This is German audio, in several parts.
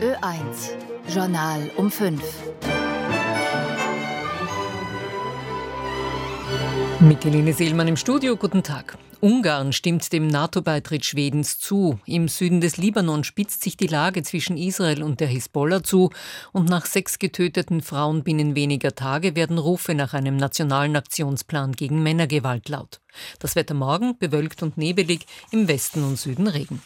Ö1 Journal um 5. Mickeline Seelmann im Studio, guten Tag. Ungarn stimmt dem NATO-Beitritt Schwedens zu. Im Süden des Libanon spitzt sich die Lage zwischen Israel und der Hisbollah zu. Und nach sechs getöteten Frauen binnen weniger Tage werden Rufe nach einem nationalen Aktionsplan gegen Männergewalt laut. Das Wetter morgen bewölkt und nebelig, im Westen und Süden Regen.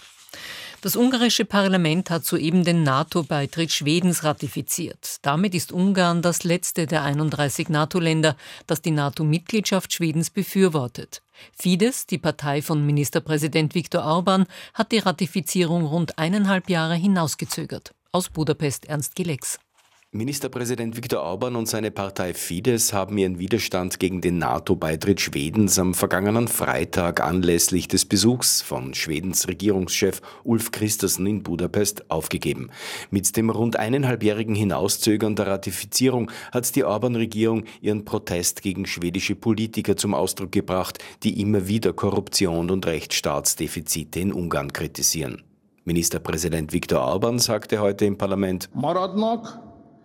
Das ungarische Parlament hat soeben den NATO-Beitritt Schwedens ratifiziert. Damit ist Ungarn das letzte der 31 NATO-Länder, das die NATO-Mitgliedschaft Schwedens befürwortet. Fidesz, die Partei von Ministerpräsident Viktor Orban, hat die Ratifizierung rund eineinhalb Jahre hinausgezögert. Aus Budapest Ernst Gilex. Ministerpräsident Viktor Orban und seine Partei Fidesz haben ihren Widerstand gegen den NATO-Beitritt Schwedens am vergangenen Freitag anlässlich des Besuchs von Schwedens Regierungschef Ulf Christensen in Budapest aufgegeben. Mit dem rund eineinhalbjährigen Hinauszögern der Ratifizierung hat die Orban-Regierung ihren Protest gegen schwedische Politiker zum Ausdruck gebracht, die immer wieder Korruption und Rechtsstaatsdefizite in Ungarn kritisieren. Ministerpräsident Viktor Orban sagte heute im Parlament,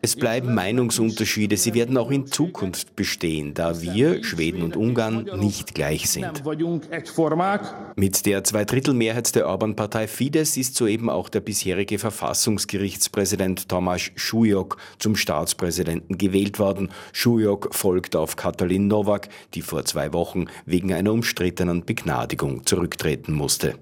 es bleiben Meinungsunterschiede, sie werden auch in Zukunft bestehen, da wir, Schweden und Ungarn, nicht gleich sind. Mit der Zweidrittelmehrheit der Orban-Partei Fidesz ist soeben auch der bisherige Verfassungsgerichtspräsident Tomasz Schujok zum Staatspräsidenten gewählt worden. Schujok folgt auf Katalin Nowak, die vor zwei Wochen wegen einer umstrittenen Begnadigung zurücktreten musste.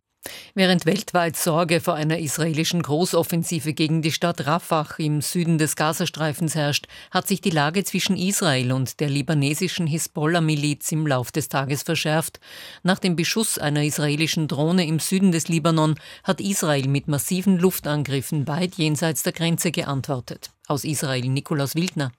Während weltweit Sorge vor einer israelischen Großoffensive gegen die Stadt Rafah im Süden des Gazastreifens herrscht, hat sich die Lage zwischen Israel und der libanesischen Hisbollah-Miliz im Lauf des Tages verschärft. Nach dem Beschuss einer israelischen Drohne im Süden des Libanon hat Israel mit massiven Luftangriffen weit jenseits der Grenze geantwortet. Aus Israel Nikolaus Wildner.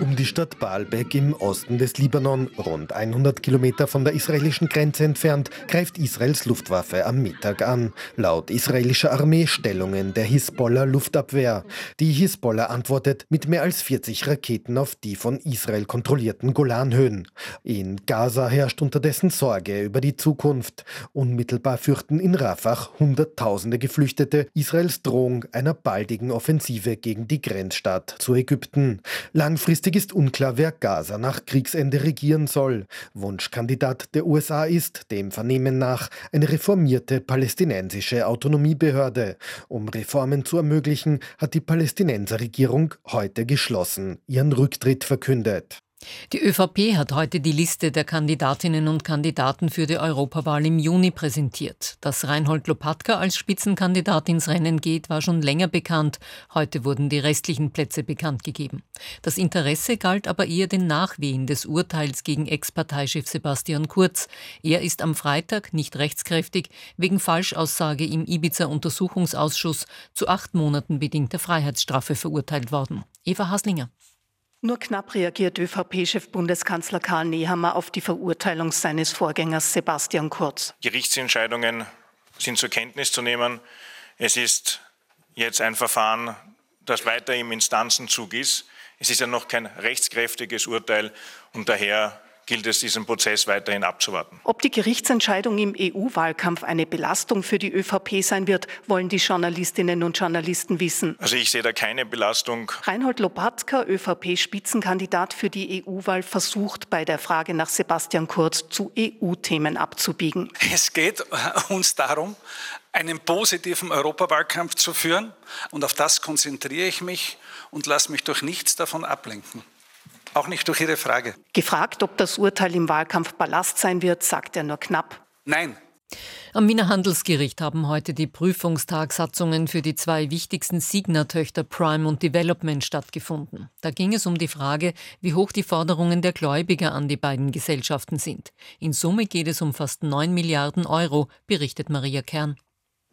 Um die Stadt Baalbek im Osten des Libanon, rund 100 Kilometer von der israelischen Grenze entfernt, greift Israels Luftwaffe am Mittag an. Laut israelischer Armee Stellungen der Hisbollah-Luftabwehr. Die Hisbollah antwortet mit mehr als 40 Raketen auf die von Israel kontrollierten Golanhöhen. In Gaza herrscht unterdessen Sorge über die Zukunft. Unmittelbar fürchten in Rafah Hunderttausende Geflüchtete Israels Drohung einer baldigen Offensive gegen die Grenzstadt zu Ägypten. Langfristig ist unklar, wer Gaza nach Kriegsende regieren soll. Wunschkandidat der USA ist, dem Vernehmen nach, eine reformierte palästinensische Autonomiebehörde. Um Reformen zu ermöglichen, hat die Palästinenserregierung heute geschlossen ihren Rücktritt verkündet. Die ÖVP hat heute die Liste der Kandidatinnen und Kandidaten für die Europawahl im Juni präsentiert. Dass Reinhold Lopatka als Spitzenkandidat ins Rennen geht, war schon länger bekannt. Heute wurden die restlichen Plätze bekannt gegeben. Das Interesse galt aber eher den Nachwehen des Urteils gegen Ex-Parteichef Sebastian Kurz. Er ist am Freitag nicht rechtskräftig wegen Falschaussage im Ibiza-Untersuchungsausschuss zu acht Monaten bedingter Freiheitsstrafe verurteilt worden. Eva Haslinger. Nur knapp reagiert ÖVP-Chef Bundeskanzler Karl Nehammer auf die Verurteilung seines Vorgängers Sebastian Kurz. Gerichtsentscheidungen sind zur Kenntnis zu nehmen. Es ist jetzt ein Verfahren, das weiter im Instanzenzug ist. Es ist ja noch kein rechtskräftiges Urteil und daher gilt es, diesen Prozess weiterhin abzuwarten. Ob die Gerichtsentscheidung im EU-Wahlkampf eine Belastung für die ÖVP sein wird, wollen die Journalistinnen und Journalisten wissen. Also ich sehe da keine Belastung. Reinhold Lopatka, ÖVP-Spitzenkandidat für die EU-Wahl, versucht bei der Frage nach Sebastian Kurz zu EU-Themen abzubiegen. Es geht uns darum, einen positiven Europawahlkampf zu führen. Und auf das konzentriere ich mich und lasse mich durch nichts davon ablenken. Auch nicht durch Ihre Frage. Gefragt, ob das Urteil im Wahlkampf Ballast sein wird, sagt er nur knapp. Nein. Am Wiener Handelsgericht haben heute die Prüfungstagsatzungen für die zwei wichtigsten Signa-Töchter Prime und Development stattgefunden. Da ging es um die Frage, wie hoch die Forderungen der Gläubiger an die beiden Gesellschaften sind. In Summe geht es um fast 9 Milliarden Euro, berichtet Maria Kern.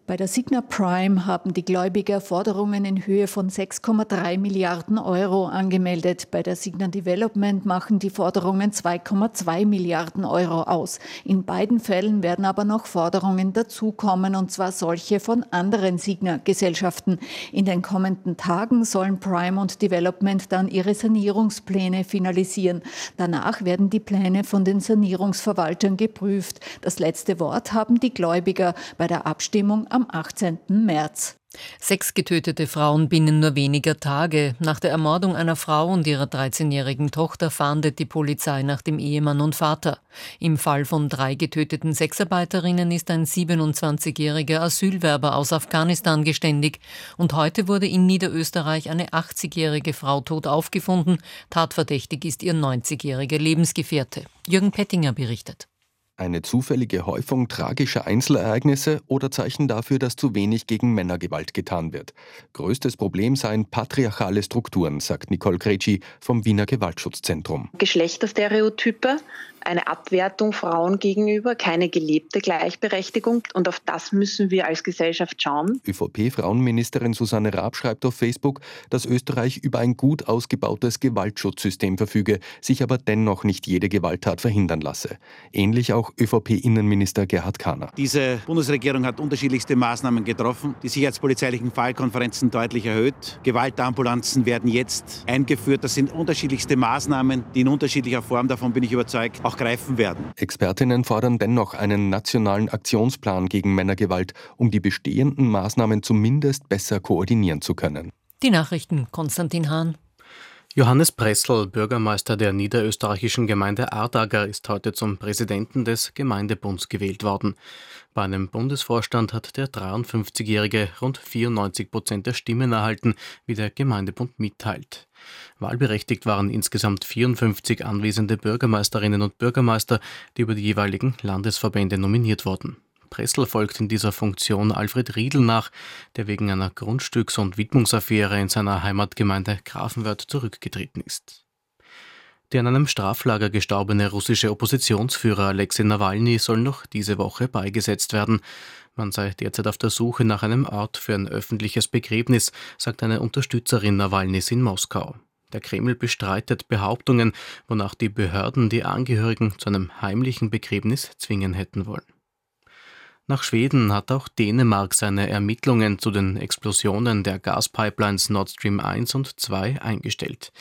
Bei der Signa Prime haben die Gläubiger Forderungen in Höhe von 6,3 Milliarden Euro angemeldet. Bei der Signa Development machen die Forderungen 2,2 Milliarden Euro aus. In beiden Fällen werden aber noch Forderungen dazukommen, und zwar solche von anderen Signa-Gesellschaften. In den kommenden Tagen sollen Prime und Development dann ihre Sanierungspläne finalisieren. Danach werden die Pläne von den Sanierungsverwaltern geprüft. Das letzte Wort haben die Gläubiger bei der Abstimmung am 18. März. Sechs getötete Frauen binnen nur weniger Tage. Nach der Ermordung einer Frau und ihrer 13-jährigen Tochter fahndet die Polizei nach dem Ehemann und Vater. Im Fall von drei getöteten Sexarbeiterinnen ist ein 27-jähriger Asylwerber aus Afghanistan geständig. Und heute wurde in Niederösterreich eine 80-jährige Frau tot aufgefunden. Tatverdächtig ist ihr 90-jähriger Lebensgefährte. Jürgen Pettinger berichtet. Eine zufällige Häufung tragischer Einzelereignisse oder Zeichen dafür, dass zu wenig gegen Männergewalt getan wird. Größtes Problem seien patriarchale Strukturen, sagt Nicole Greci vom Wiener Gewaltschutzzentrum. Geschlechterstereotype, eine Abwertung Frauen gegenüber, keine gelebte Gleichberechtigung. Und auf das müssen wir als Gesellschaft schauen. ÖVP-Frauenministerin Susanne Raab schreibt auf Facebook, dass Österreich über ein gut ausgebautes Gewaltschutzsystem verfüge, sich aber dennoch nicht jede Gewalttat verhindern lasse. Ähnlich auch ÖVP-Innenminister Gerhard Kahner. Diese Bundesregierung hat unterschiedlichste Maßnahmen getroffen, die sicherheitspolizeilichen Fallkonferenzen deutlich erhöht. Gewaltambulanzen werden jetzt eingeführt. Das sind unterschiedlichste Maßnahmen, die in unterschiedlicher Form, davon bin ich überzeugt, auch greifen werden. Expertinnen fordern dennoch einen nationalen Aktionsplan gegen Männergewalt, um die bestehenden Maßnahmen zumindest besser koordinieren zu können. Die Nachrichten Konstantin Hahn. Johannes Pressel, Bürgermeister der niederösterreichischen Gemeinde Ardager, ist heute zum Präsidenten des Gemeindebunds gewählt worden. Bei einem Bundesvorstand hat der 53-Jährige rund 94 Prozent der Stimmen erhalten, wie der Gemeindebund mitteilt. Wahlberechtigt waren insgesamt 54 anwesende Bürgermeisterinnen und Bürgermeister, die über die jeweiligen Landesverbände nominiert wurden. Pressel folgt in dieser Funktion Alfred Riedl nach, der wegen einer Grundstücks- und Widmungsaffäre in seiner Heimatgemeinde Grafenwörth zurückgetreten ist. Der in einem Straflager gestorbene russische Oppositionsführer Alexei Nawalny soll noch diese Woche beigesetzt werden. Man sei derzeit auf der Suche nach einem Ort für ein öffentliches Begräbnis, sagt eine Unterstützerin Nawalnys in Moskau. Der Kreml bestreitet Behauptungen, wonach die Behörden die Angehörigen zu einem heimlichen Begräbnis zwingen hätten wollen. Nach Schweden hat auch Dänemark seine Ermittlungen zu den Explosionen der Gaspipelines Nord Stream 1 und 2 eingestellt.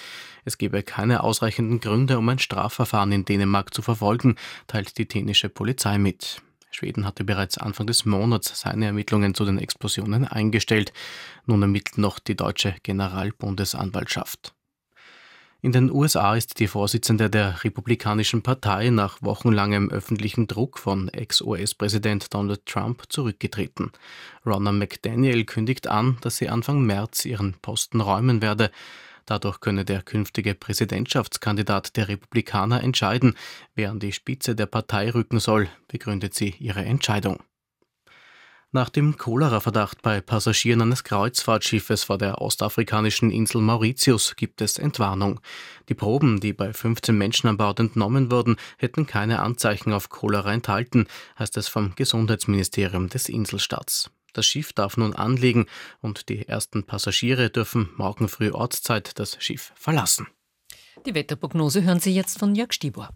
Es gebe keine ausreichenden Gründe, um ein Strafverfahren in Dänemark zu verfolgen, teilt die dänische Polizei mit. Schweden hatte bereits Anfang des Monats seine Ermittlungen zu den Explosionen eingestellt. Nun ermittelt noch die deutsche Generalbundesanwaltschaft. In den USA ist die Vorsitzende der Republikanischen Partei nach wochenlangem öffentlichem Druck von Ex-US-Präsident Donald Trump zurückgetreten. Ronna McDaniel kündigt an, dass sie Anfang März ihren Posten räumen werde. Dadurch könne der künftige Präsidentschaftskandidat der Republikaner entscheiden, wer an die Spitze der Partei rücken soll, begründet sie ihre Entscheidung. Nach dem Cholera-Verdacht bei Passagieren eines Kreuzfahrtschiffes vor der ostafrikanischen Insel Mauritius gibt es Entwarnung. Die Proben, die bei 15 Menschen an Bord entnommen wurden, hätten keine Anzeichen auf Cholera enthalten, heißt es vom Gesundheitsministerium des Inselstaats. Das Schiff darf nun anlegen und die ersten Passagiere dürfen morgen früh Ortszeit das Schiff verlassen. Die Wetterprognose hören Sie jetzt von Jörg Stibor.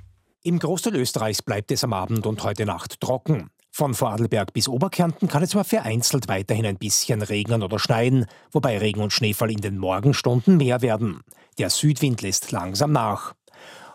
Im Großteil Österreichs bleibt es am Abend und heute Nacht trocken. Von Vorarlberg bis Oberkärnten kann es zwar vereinzelt weiterhin ein bisschen regnen oder schneien, wobei Regen und Schneefall in den Morgenstunden mehr werden. Der Südwind lässt langsam nach.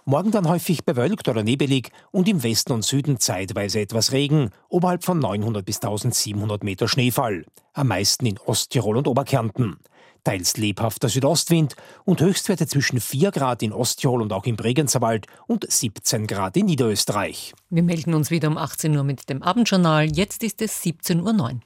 Morgen dann häufig bewölkt oder nebelig und im Westen und Süden zeitweise etwas Regen, oberhalb von 900 bis 1700 Meter Schneefall. Am meisten in Osttirol und Oberkärnten teils lebhafter Südostwind und Höchstwerte zwischen 4 Grad in Osttirol und auch im Bregenzerwald und 17 Grad in Niederösterreich. Wir melden uns wieder um 18 Uhr mit dem Abendjournal. Jetzt ist es 17.09 Uhr.